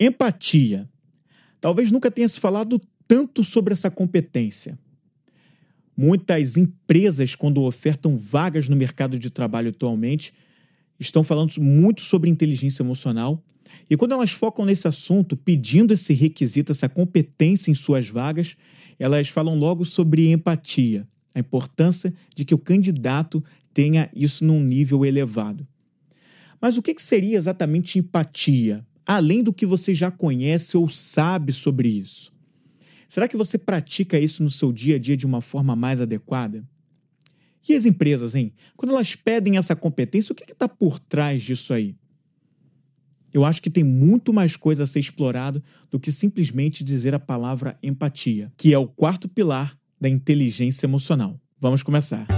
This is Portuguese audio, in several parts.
Empatia. Talvez nunca tenha se falado tanto sobre essa competência. Muitas empresas, quando ofertam vagas no mercado de trabalho atualmente, estão falando muito sobre inteligência emocional. E quando elas focam nesse assunto, pedindo esse requisito, essa competência em suas vagas, elas falam logo sobre empatia, a importância de que o candidato tenha isso num nível elevado. Mas o que seria exatamente empatia? Além do que você já conhece ou sabe sobre isso? Será que você pratica isso no seu dia a dia de uma forma mais adequada? E as empresas, hein? Quando elas pedem essa competência, o que está por trás disso aí? Eu acho que tem muito mais coisa a ser explorado do que simplesmente dizer a palavra empatia, que é o quarto pilar da inteligência emocional. Vamos começar.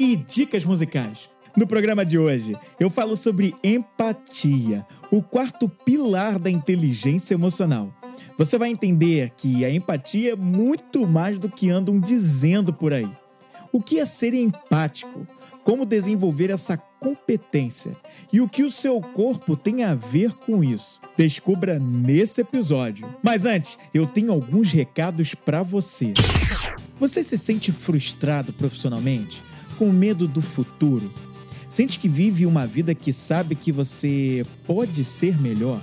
e dicas musicais. No programa de hoje, eu falo sobre empatia, o quarto pilar da inteligência emocional. Você vai entender que a empatia é muito mais do que andam dizendo por aí. O que é ser empático? Como desenvolver essa competência? E o que o seu corpo tem a ver com isso? Descubra nesse episódio. Mas antes, eu tenho alguns recados para você. Você se sente frustrado profissionalmente? Com medo do futuro? Sente que vive uma vida que sabe que você pode ser melhor?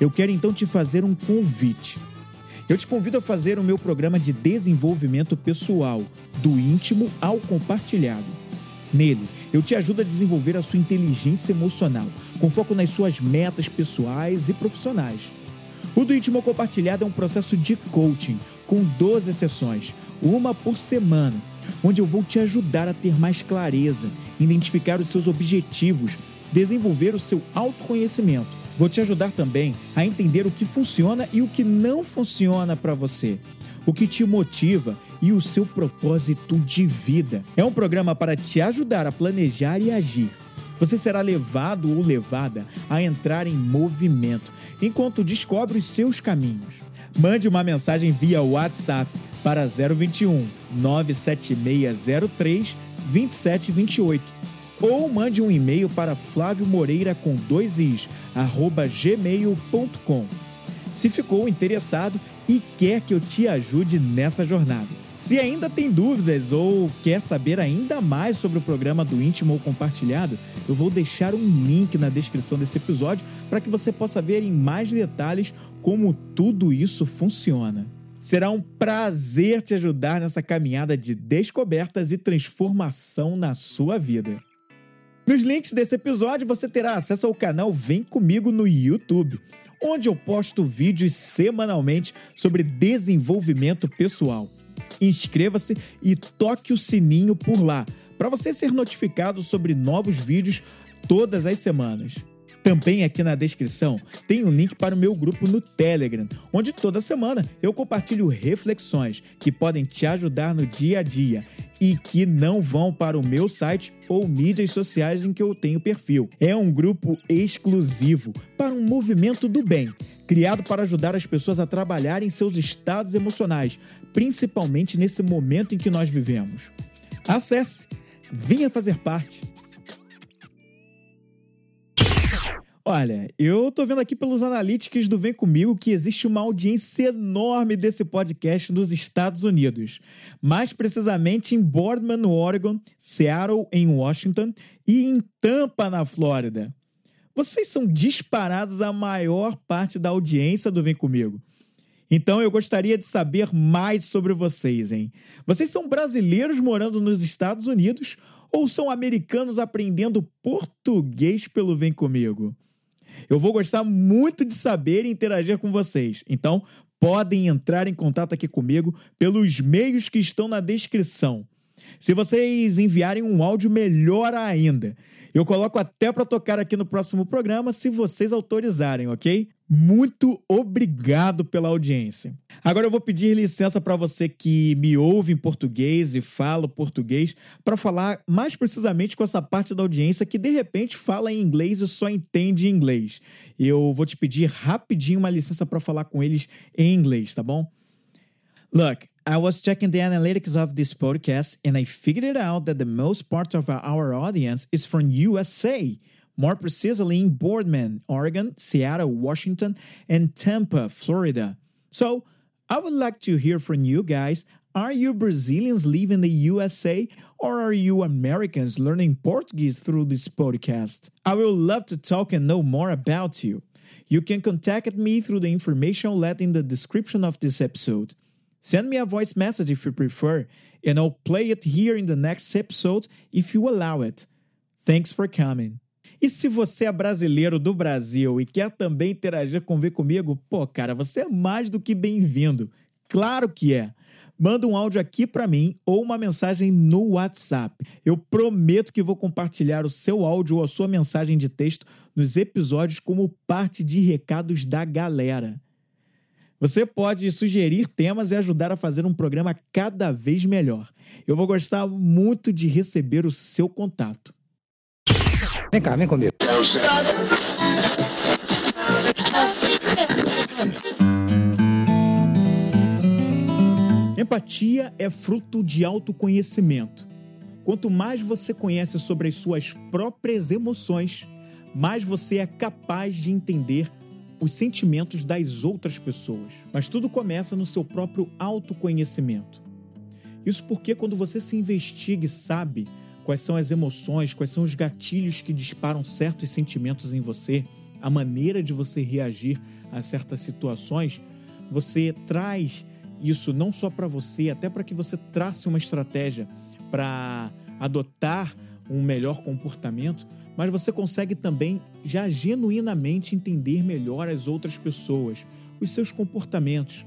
Eu quero então te fazer um convite. Eu te convido a fazer o meu programa de desenvolvimento pessoal, do íntimo ao compartilhado. Nele, eu te ajudo a desenvolver a sua inteligência emocional, com foco nas suas metas pessoais e profissionais. O do íntimo ao compartilhado é um processo de coaching, com 12 sessões, uma por semana onde eu vou te ajudar a ter mais clareza, identificar os seus objetivos, desenvolver o seu autoconhecimento. Vou te ajudar também a entender o que funciona e o que não funciona para você, o que te motiva e o seu propósito de vida. É um programa para te ajudar a planejar e agir. Você será levado ou levada a entrar em movimento enquanto descobre os seus caminhos. Mande uma mensagem via WhatsApp para 021 97603 2728 ou mande um e-mail para Flávio Moreira com dois is, arroba gmail.com. Se ficou interessado e quer que eu te ajude nessa jornada. Se ainda tem dúvidas ou quer saber ainda mais sobre o programa do íntimo ou compartilhado, eu vou deixar um link na descrição desse episódio para que você possa ver em mais detalhes como tudo isso funciona. Será um prazer te ajudar nessa caminhada de descobertas e transformação na sua vida. Nos links desse episódio você terá acesso ao canal Vem Comigo no YouTube, onde eu posto vídeos semanalmente sobre desenvolvimento pessoal. Inscreva-se e toque o sininho por lá, para você ser notificado sobre novos vídeos todas as semanas. Também aqui na descrição tem um link para o meu grupo no Telegram, onde toda semana eu compartilho reflexões que podem te ajudar no dia a dia e que não vão para o meu site ou mídias sociais em que eu tenho perfil. É um grupo exclusivo para um movimento do bem, criado para ajudar as pessoas a trabalharem seus estados emocionais, principalmente nesse momento em que nós vivemos. Acesse, venha fazer parte. Olha, eu tô vendo aqui pelos analíticos do Vem Comigo que existe uma audiência enorme desse podcast nos Estados Unidos. Mais precisamente em Boardman, no Oregon, Seattle, em Washington e em Tampa, na Flórida. Vocês são disparados a maior parte da audiência do Vem Comigo. Então eu gostaria de saber mais sobre vocês, hein? Vocês são brasileiros morando nos Estados Unidos ou são americanos aprendendo português pelo Vem Comigo? Eu vou gostar muito de saber e interagir com vocês. Então, podem entrar em contato aqui comigo pelos meios que estão na descrição. Se vocês enviarem um áudio, melhor ainda. Eu coloco até para tocar aqui no próximo programa, se vocês autorizarem, ok? Muito obrigado pela audiência. Agora eu vou pedir licença para você que me ouve em português e fala português para falar mais precisamente com essa parte da audiência que de repente fala em inglês e só entende inglês. Eu vou te pedir rapidinho uma licença para falar com eles em inglês, tá bom? Look, I was checking the analytics of this podcast and I figured it out that the most part of our audience is from USA. more precisely in Boardman, Oregon, Seattle, Washington, and Tampa, Florida. So I would like to hear from you guys. Are you Brazilians living in the USA or are you Americans learning Portuguese through this podcast? I will love to talk and know more about you. You can contact me through the information left in the description of this episode. Send me a voice message if you prefer, and I'll play it here in the next episode if you allow it. Thanks for coming. E se você é brasileiro do Brasil e quer também interagir com Vem Comigo, pô, cara, você é mais do que bem-vindo. Claro que é. Manda um áudio aqui para mim ou uma mensagem no WhatsApp. Eu prometo que vou compartilhar o seu áudio ou a sua mensagem de texto nos episódios como parte de recados da galera. Você pode sugerir temas e ajudar a fazer um programa cada vez melhor. Eu vou gostar muito de receber o seu contato. Vem cá, vem comigo. Empatia é fruto de autoconhecimento. Quanto mais você conhece sobre as suas próprias emoções, mais você é capaz de entender os sentimentos das outras pessoas. Mas tudo começa no seu próprio autoconhecimento. Isso porque quando você se investiga e sabe quais são as emoções, quais são os gatilhos que disparam certos sentimentos em você, a maneira de você reagir a certas situações, você traz isso não só para você, até para que você trace uma estratégia para adotar um melhor comportamento, mas você consegue também já genuinamente entender melhor as outras pessoas, os seus comportamentos.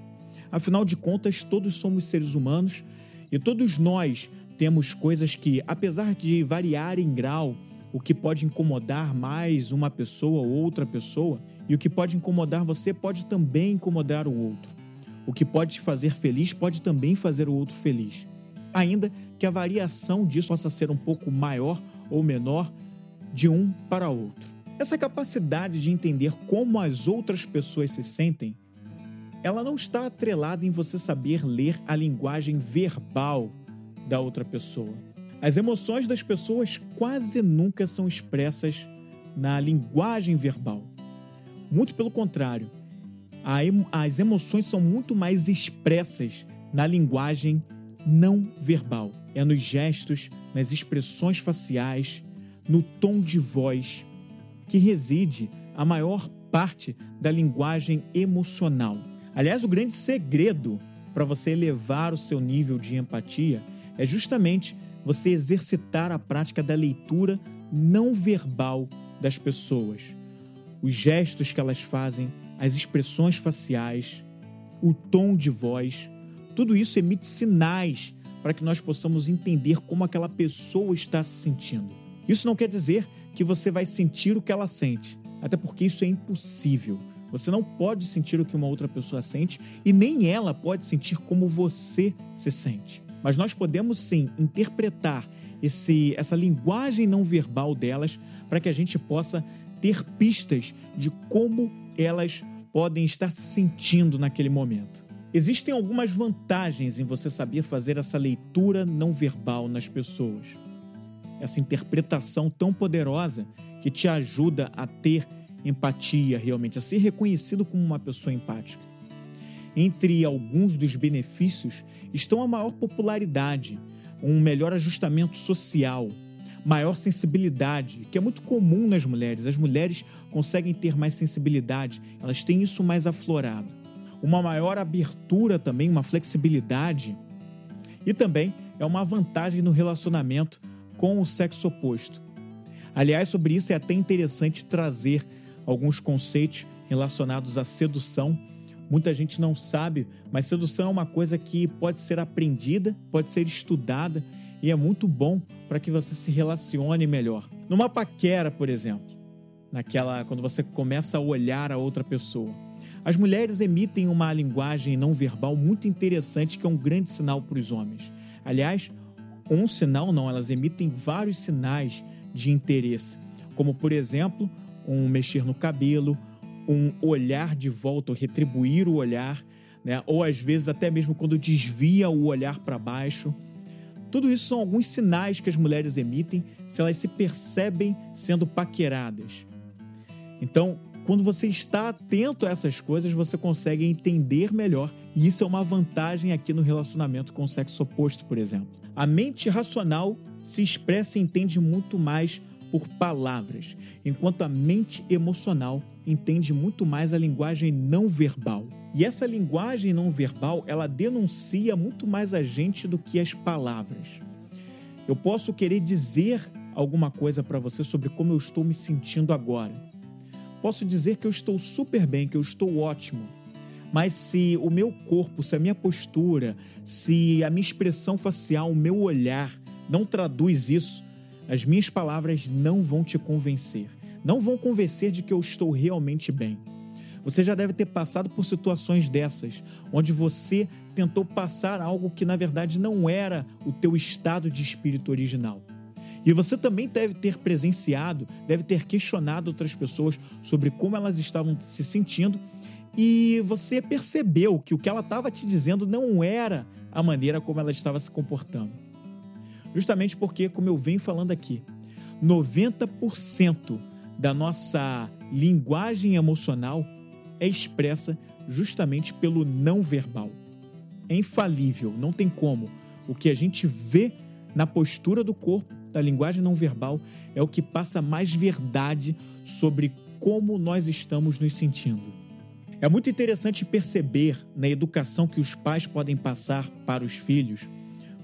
Afinal de contas, todos somos seres humanos e todos nós temos coisas que, apesar de variar em grau, o que pode incomodar mais uma pessoa ou outra pessoa, e o que pode incomodar você pode também incomodar o outro. O que pode te fazer feliz pode também fazer o outro feliz. Ainda que a variação disso possa ser um pouco maior ou menor de um para outro. Essa capacidade de entender como as outras pessoas se sentem, ela não está atrelada em você saber ler a linguagem verbal da outra pessoa. As emoções das pessoas quase nunca são expressas na linguagem verbal. Muito pelo contrário, as emoções são muito mais expressas na linguagem não verbal. É nos gestos, nas expressões faciais, no tom de voz que reside a maior parte da linguagem emocional. Aliás, o grande segredo para você elevar o seu nível de empatia é justamente você exercitar a prática da leitura não verbal das pessoas. Os gestos que elas fazem, as expressões faciais, o tom de voz, tudo isso emite sinais para que nós possamos entender como aquela pessoa está se sentindo. Isso não quer dizer que você vai sentir o que ela sente, até porque isso é impossível. Você não pode sentir o que uma outra pessoa sente e nem ela pode sentir como você se sente. Mas nós podemos sim interpretar esse, essa linguagem não verbal delas para que a gente possa ter pistas de como elas podem estar se sentindo naquele momento. Existem algumas vantagens em você saber fazer essa leitura não verbal nas pessoas. Essa interpretação tão poderosa que te ajuda a ter empatia realmente, a ser reconhecido como uma pessoa empática. Entre alguns dos benefícios estão a maior popularidade, um melhor ajustamento social, maior sensibilidade, que é muito comum nas mulheres. As mulheres conseguem ter mais sensibilidade, elas têm isso mais aflorado. Uma maior abertura também, uma flexibilidade. E também é uma vantagem no relacionamento com o sexo oposto. Aliás, sobre isso é até interessante trazer alguns conceitos relacionados à sedução Muita gente não sabe, mas sedução é uma coisa que pode ser aprendida, pode ser estudada e é muito bom para que você se relacione melhor. Numa paquera, por exemplo, naquela quando você começa a olhar a outra pessoa. As mulheres emitem uma linguagem não verbal muito interessante que é um grande sinal para os homens. Aliás, um sinal não, elas emitem vários sinais de interesse, como por exemplo, um mexer no cabelo, um olhar de volta, ou retribuir o olhar, né? ou às vezes até mesmo quando desvia o olhar para baixo. Tudo isso são alguns sinais que as mulheres emitem se elas se percebem sendo paqueradas. Então, quando você está atento a essas coisas, você consegue entender melhor, e isso é uma vantagem aqui no relacionamento com o sexo oposto, por exemplo. A mente racional se expressa e entende muito mais por palavras, enquanto a mente emocional entende muito mais a linguagem não verbal. E essa linguagem não verbal, ela denuncia muito mais a gente do que as palavras. Eu posso querer dizer alguma coisa para você sobre como eu estou me sentindo agora. Posso dizer que eu estou super bem, que eu estou ótimo. Mas se o meu corpo, se a minha postura, se a minha expressão facial, o meu olhar não traduz isso, as minhas palavras não vão te convencer. Não vão convencer de que eu estou realmente bem. Você já deve ter passado por situações dessas, onde você tentou passar algo que na verdade não era o teu estado de espírito original. E você também deve ter presenciado, deve ter questionado outras pessoas sobre como elas estavam se sentindo e você percebeu que o que ela estava te dizendo não era a maneira como ela estava se comportando. Justamente porque, como eu venho falando aqui, 90% da nossa linguagem emocional é expressa justamente pelo não verbal. É infalível, não tem como. O que a gente vê na postura do corpo, da linguagem não verbal, é o que passa mais verdade sobre como nós estamos nos sentindo. É muito interessante perceber na educação que os pais podem passar para os filhos.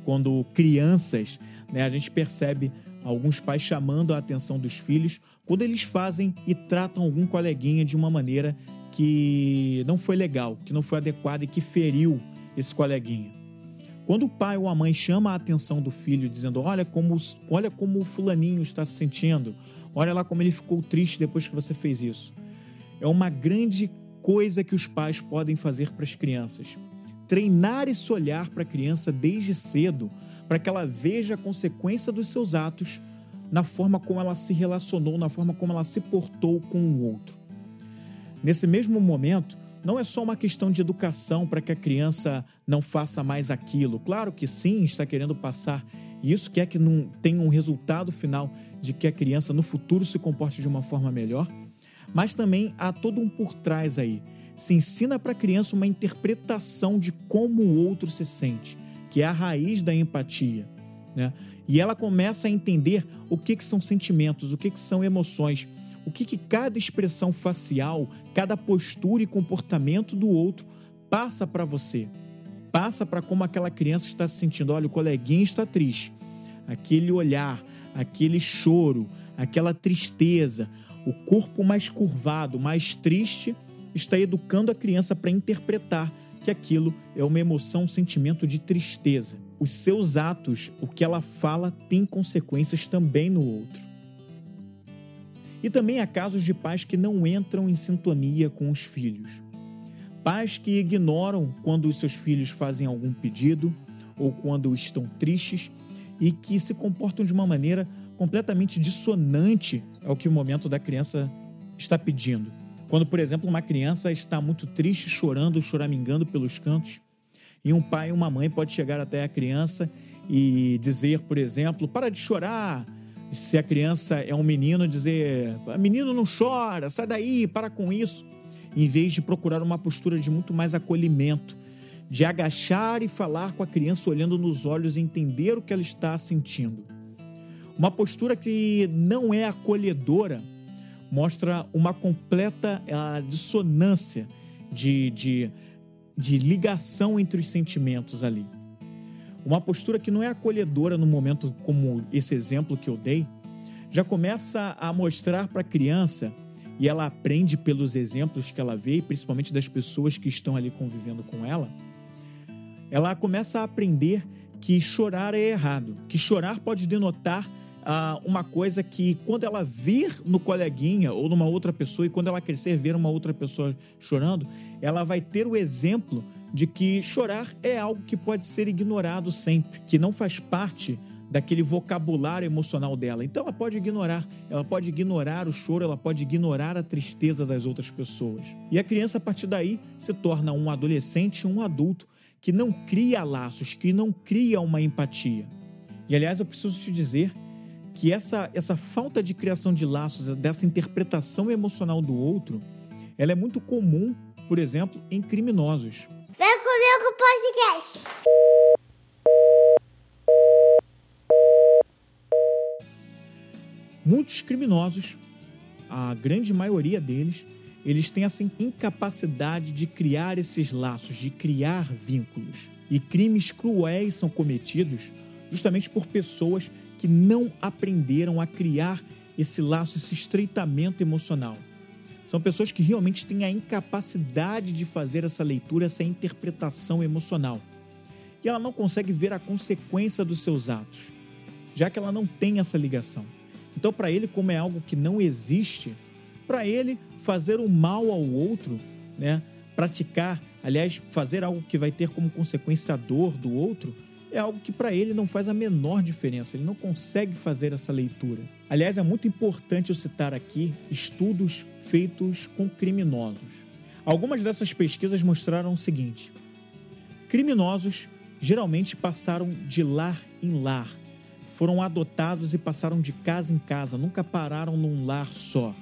Quando crianças, né, a gente percebe alguns pais chamando a atenção dos filhos quando eles fazem e tratam algum coleguinha de uma maneira que não foi legal, que não foi adequada e que feriu esse coleguinha. Quando o pai ou a mãe chama a atenção do filho dizendo: "Olha como, olha como o fulaninho está se sentindo. Olha lá como ele ficou triste depois que você fez isso". É uma grande coisa que os pais podem fazer para as crianças. Treinar esse olhar para a criança desde cedo, para que ela veja a consequência dos seus atos na forma como ela se relacionou, na forma como ela se portou com o outro. Nesse mesmo momento, não é só uma questão de educação para que a criança não faça mais aquilo. Claro que sim, está querendo passar isso, quer que não tenha um resultado final de que a criança no futuro se comporte de uma forma melhor, mas também há todo um por trás aí. Se ensina para a criança uma interpretação de como o outro se sente, que é a raiz da empatia. Né? E ela começa a entender o que, que são sentimentos, o que, que são emoções, o que, que cada expressão facial, cada postura e comportamento do outro passa para você. Passa para como aquela criança está se sentindo. Olha, o coleguinha está triste. Aquele olhar, aquele choro, aquela tristeza, o corpo mais curvado, mais triste, está educando a criança para interpretar que aquilo é uma emoção, um sentimento de tristeza. Os seus atos, o que ela fala, tem consequências também no outro. E também há casos de pais que não entram em sintonia com os filhos. Pais que ignoram quando os seus filhos fazem algum pedido ou quando estão tristes e que se comportam de uma maneira completamente dissonante ao que o momento da criança está pedindo. Quando, por exemplo, uma criança está muito triste, chorando, choramingando pelos cantos, e um pai e uma mãe pode chegar até a criança e dizer, por exemplo, para de chorar. Se a criança é um menino, dizer, menino não chora, sai daí, para com isso. Em vez de procurar uma postura de muito mais acolhimento, de agachar e falar com a criança olhando nos olhos e entender o que ela está sentindo. Uma postura que não é acolhedora mostra uma completa dissonância de, de, de ligação entre os sentimentos ali. Uma postura que não é acolhedora no momento como esse exemplo que eu dei, já começa a mostrar para a criança, e ela aprende pelos exemplos que ela vê, principalmente das pessoas que estão ali convivendo com ela, ela começa a aprender que chorar é errado, que chorar pode denotar ah, uma coisa que quando ela vir no coleguinha ou numa outra pessoa e quando ela crescer ver uma outra pessoa chorando, ela vai ter o exemplo de que chorar é algo que pode ser ignorado sempre, que não faz parte daquele vocabulário emocional dela. Então ela pode ignorar, ela pode ignorar o choro, ela pode ignorar a tristeza das outras pessoas. E a criança a partir daí se torna um adolescente, um adulto que não cria laços, que não cria uma empatia. E aliás, eu preciso te dizer que essa, essa falta de criação de laços, dessa interpretação emocional do outro, ela é muito comum, por exemplo, em criminosos. Vem comigo podcast. Muitos criminosos, a grande maioria deles, eles têm essa incapacidade de criar esses laços, de criar vínculos. E crimes cruéis são cometidos justamente por pessoas que não aprenderam a criar esse laço, esse estreitamento emocional. São pessoas que realmente têm a incapacidade de fazer essa leitura, essa interpretação emocional. E ela não consegue ver a consequência dos seus atos, já que ela não tem essa ligação. Então, para ele, como é algo que não existe, para ele fazer o mal ao outro, né, praticar, aliás, fazer algo que vai ter como consequência a dor do outro, é algo que para ele não faz a menor diferença, ele não consegue fazer essa leitura. Aliás, é muito importante eu citar aqui estudos feitos com criminosos. Algumas dessas pesquisas mostraram o seguinte: criminosos geralmente passaram de lar em lar foram adotados e passaram de casa em casa, nunca pararam num lar só.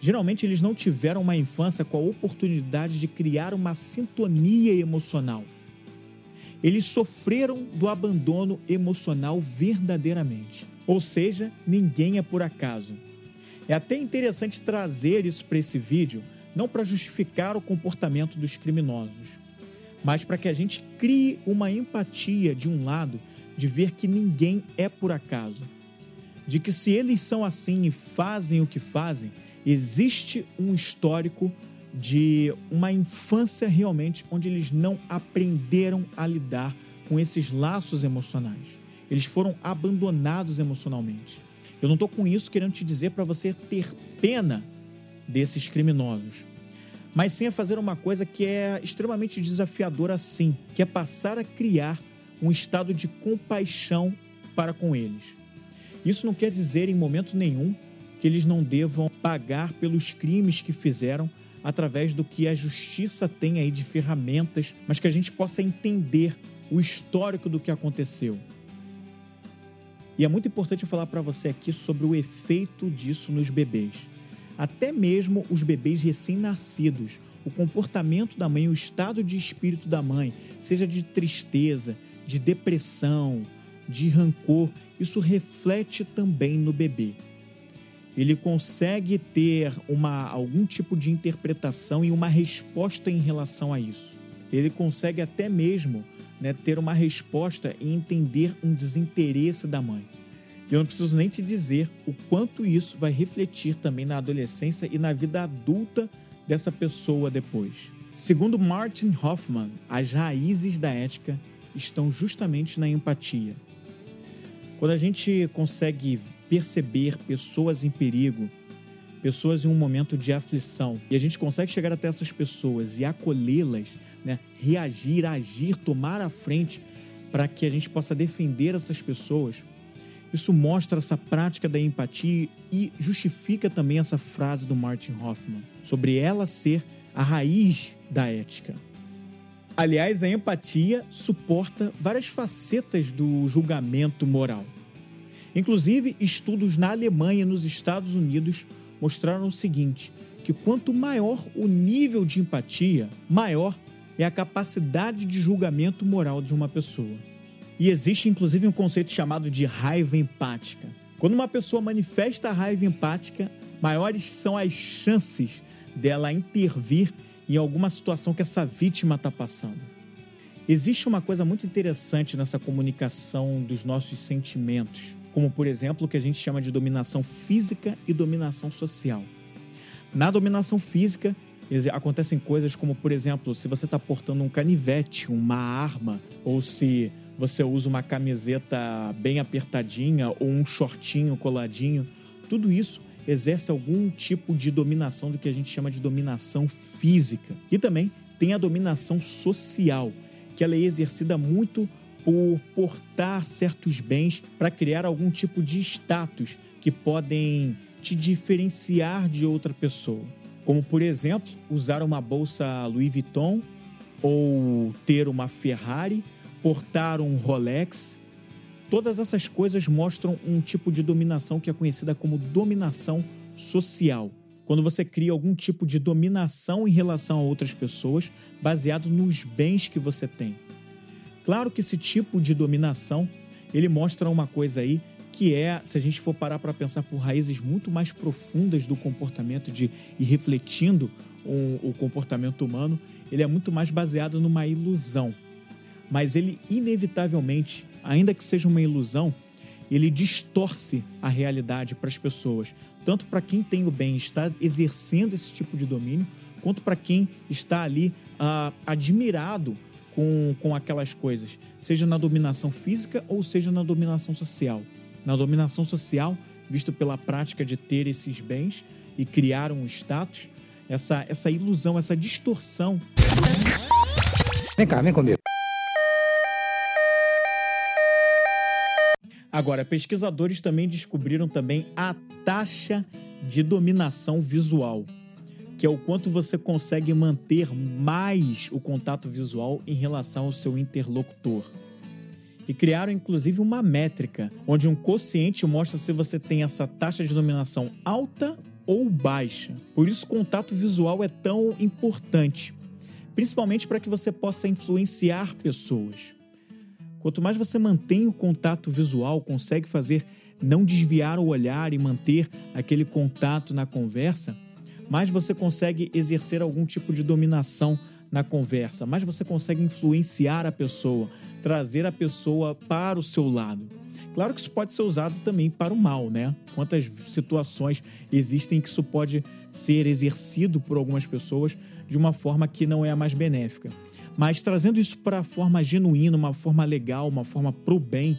Geralmente eles não tiveram uma infância com a oportunidade de criar uma sintonia emocional. Eles sofreram do abandono emocional verdadeiramente. Ou seja, ninguém é por acaso. É até interessante trazer isso para esse vídeo, não para justificar o comportamento dos criminosos, mas para que a gente crie uma empatia de um lado de ver que ninguém é por acaso, de que se eles são assim e fazem o que fazem, existe um histórico de uma infância realmente onde eles não aprenderam a lidar com esses laços emocionais. Eles foram abandonados emocionalmente. Eu não estou com isso querendo te dizer para você ter pena desses criminosos, mas sim a fazer uma coisa que é extremamente desafiadora sim, que é passar a criar um estado de compaixão para com eles. Isso não quer dizer em momento nenhum que eles não devam pagar pelos crimes que fizeram através do que a justiça tem aí de ferramentas, mas que a gente possa entender o histórico do que aconteceu. E é muito importante eu falar para você aqui sobre o efeito disso nos bebês. Até mesmo os bebês recém-nascidos, o comportamento da mãe, o estado de espírito da mãe, seja de tristeza, de depressão, de rancor, isso reflete também no bebê. Ele consegue ter uma, algum tipo de interpretação e uma resposta em relação a isso. Ele consegue até mesmo né, ter uma resposta e entender um desinteresse da mãe. E eu não preciso nem te dizer o quanto isso vai refletir também na adolescência e na vida adulta dessa pessoa depois. Segundo Martin Hoffman, as raízes da ética estão justamente na empatia. Quando a gente consegue perceber pessoas em perigo, pessoas em um momento de aflição, e a gente consegue chegar até essas pessoas e acolhê-las, né, reagir, agir, tomar a frente para que a gente possa defender essas pessoas, isso mostra essa prática da empatia e justifica também essa frase do Martin Hoffman sobre ela ser a raiz da ética. Aliás, a empatia suporta várias facetas do julgamento moral. Inclusive, estudos na Alemanha e nos Estados Unidos mostraram o seguinte: que quanto maior o nível de empatia, maior é a capacidade de julgamento moral de uma pessoa. E existe inclusive um conceito chamado de raiva empática. Quando uma pessoa manifesta raiva empática, maiores são as chances dela intervir em alguma situação que essa vítima está passando. Existe uma coisa muito interessante nessa comunicação dos nossos sentimentos, como por exemplo o que a gente chama de dominação física e dominação social. Na dominação física, acontecem coisas como, por exemplo, se você está portando um canivete, uma arma, ou se você usa uma camiseta bem apertadinha ou um shortinho coladinho, tudo isso exerce algum tipo de dominação do que a gente chama de dominação física. E também tem a dominação social, que ela é exercida muito por portar certos bens para criar algum tipo de status que podem te diferenciar de outra pessoa. Como, por exemplo, usar uma bolsa Louis Vuitton ou ter uma Ferrari, portar um Rolex. Todas essas coisas mostram um tipo de dominação que é conhecida como dominação social. Quando você cria algum tipo de dominação em relação a outras pessoas baseado nos bens que você tem. Claro que esse tipo de dominação, ele mostra uma coisa aí que é, se a gente for parar para pensar por raízes muito mais profundas do comportamento de e refletindo o, comportamento humano, ele é muito mais baseado numa ilusão. Mas ele inevitavelmente, ainda que seja uma ilusão, ele distorce a realidade para as pessoas, tanto para quem tem o bem está exercendo esse tipo de domínio, quanto para quem está ali ah, admirado com, com aquelas coisas, seja na dominação física ou seja na dominação social. Na dominação social, visto pela prática de ter esses bens e criar um status, essa, essa ilusão, essa distorção. Vem cá, vem comigo. Agora, pesquisadores também descobriram também a taxa de dominação visual, que é o quanto você consegue manter mais o contato visual em relação ao seu interlocutor. E criaram inclusive uma métrica, onde um quociente mostra se você tem essa taxa de dominação alta ou baixa. Por isso, contato visual é tão importante, principalmente para que você possa influenciar pessoas. Quanto mais você mantém o contato visual, consegue fazer não desviar o olhar e manter aquele contato na conversa, mais você consegue exercer algum tipo de dominação na conversa, mais você consegue influenciar a pessoa, trazer a pessoa para o seu lado. Claro que isso pode ser usado também para o mal, né? Quantas situações existem que isso pode ser exercido por algumas pessoas de uma forma que não é a mais benéfica. Mas trazendo isso para a forma genuína, uma forma legal, uma forma pro bem,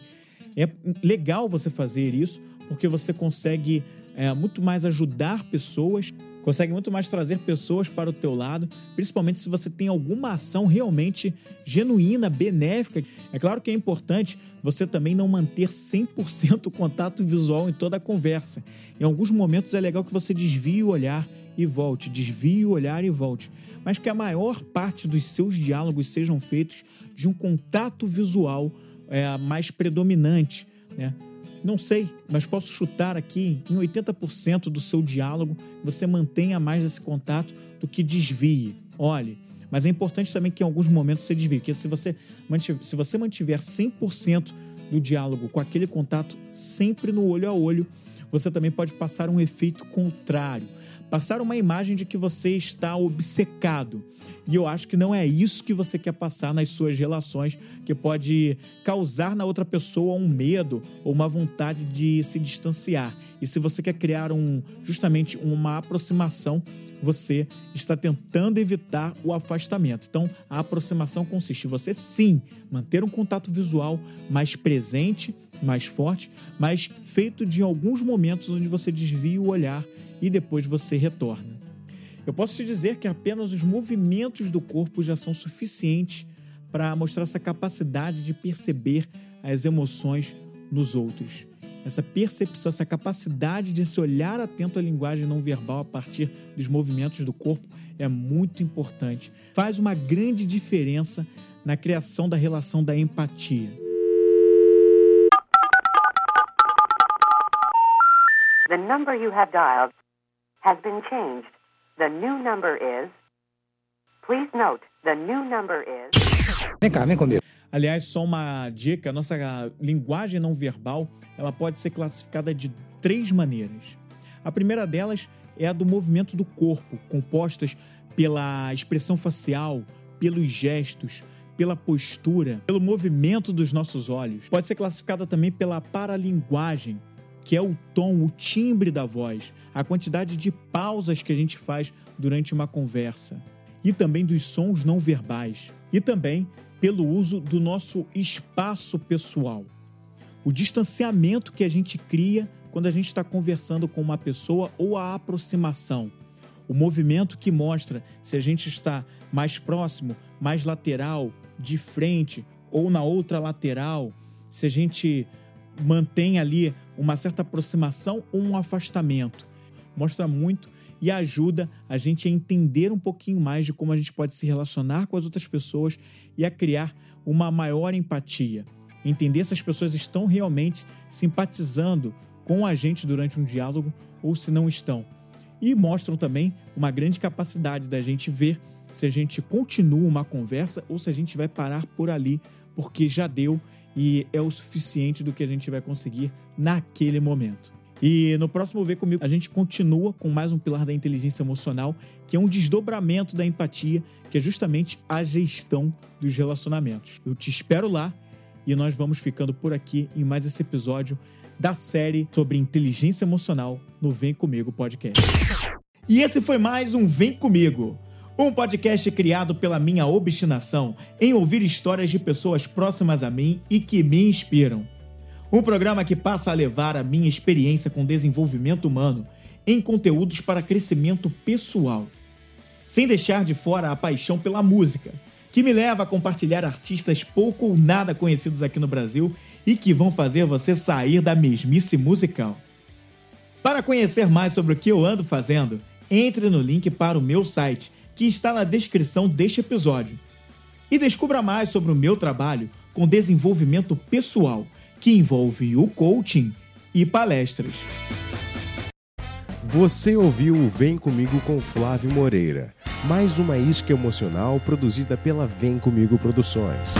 é legal você fazer isso porque você consegue é, muito mais ajudar pessoas, consegue muito mais trazer pessoas para o teu lado, principalmente se você tem alguma ação realmente genuína, benéfica. É claro que é importante você também não manter 100% contato visual em toda a conversa. Em alguns momentos é legal que você desvie o olhar e volte, desvie o olhar e volte, mas que a maior parte dos seus diálogos sejam feitos de um contato visual é, mais predominante, né? Não sei, mas posso chutar aqui em 80% do seu diálogo você mantenha mais esse contato do que desvie. Olhe, mas é importante também que em alguns momentos você desvie, porque se você mantiver, se você mantiver 100% do diálogo com aquele contato sempre no olho a olho, você também pode passar um efeito contrário, passar uma imagem de que você está obcecado. E eu acho que não é isso que você quer passar nas suas relações, que pode causar na outra pessoa um medo ou uma vontade de se distanciar. E se você quer criar um justamente uma aproximação, você está tentando evitar o afastamento. Então, a aproximação consiste em você sim manter um contato visual mais presente mais forte, mas feito de alguns momentos onde você desvia o olhar e depois você retorna. Eu posso te dizer que apenas os movimentos do corpo já são suficientes para mostrar essa capacidade de perceber as emoções nos outros. Essa percepção, essa capacidade de se olhar atento à linguagem não verbal a partir dos movimentos do corpo é muito importante. Faz uma grande diferença na criação da relação da empatia. The number you have dialed has been changed. The new number is. Please note, the new number is. Vem cá, vem comigo. Aliás, só uma dica: a nossa linguagem não verbal ela pode ser classificada de três maneiras. A primeira delas é a do movimento do corpo, compostas pela expressão facial, pelos gestos, pela postura, pelo movimento dos nossos olhos. Pode ser classificada também pela paralinguagem, que é o tom, o timbre da voz, a quantidade de pausas que a gente faz durante uma conversa, e também dos sons não verbais. E também pelo uso do nosso espaço pessoal. O distanciamento que a gente cria quando a gente está conversando com uma pessoa ou a aproximação. O movimento que mostra se a gente está mais próximo, mais lateral, de frente ou na outra lateral, se a gente mantém ali uma certa aproximação ou um afastamento. Mostra muito e ajuda a gente a entender um pouquinho mais de como a gente pode se relacionar com as outras pessoas e a criar uma maior empatia. Entender se as pessoas estão realmente simpatizando com a gente durante um diálogo ou se não estão. E mostram também uma grande capacidade da gente ver se a gente continua uma conversa ou se a gente vai parar por ali, porque já deu e é o suficiente do que a gente vai conseguir naquele momento. E no próximo Ver Comigo, a gente continua com mais um pilar da inteligência emocional, que é um desdobramento da empatia, que é justamente a gestão dos relacionamentos. Eu te espero lá e nós vamos ficando por aqui em mais esse episódio da série sobre inteligência emocional no Vem Comigo Podcast. E esse foi mais um Vem Comigo, um podcast criado pela minha obstinação em ouvir histórias de pessoas próximas a mim e que me inspiram. Um programa que passa a levar a minha experiência com desenvolvimento humano em conteúdos para crescimento pessoal, sem deixar de fora a paixão pela música, que me leva a compartilhar artistas pouco ou nada conhecidos aqui no Brasil e que vão fazer você sair da mesmice musical. Para conhecer mais sobre o que eu ando fazendo, entre no link para o meu site, que está na descrição deste episódio. E descubra mais sobre o meu trabalho com desenvolvimento pessoal que envolve o coaching e palestras. Você ouviu o Vem Comigo com Flávio Moreira, mais uma isca emocional produzida pela Vem Comigo Produções.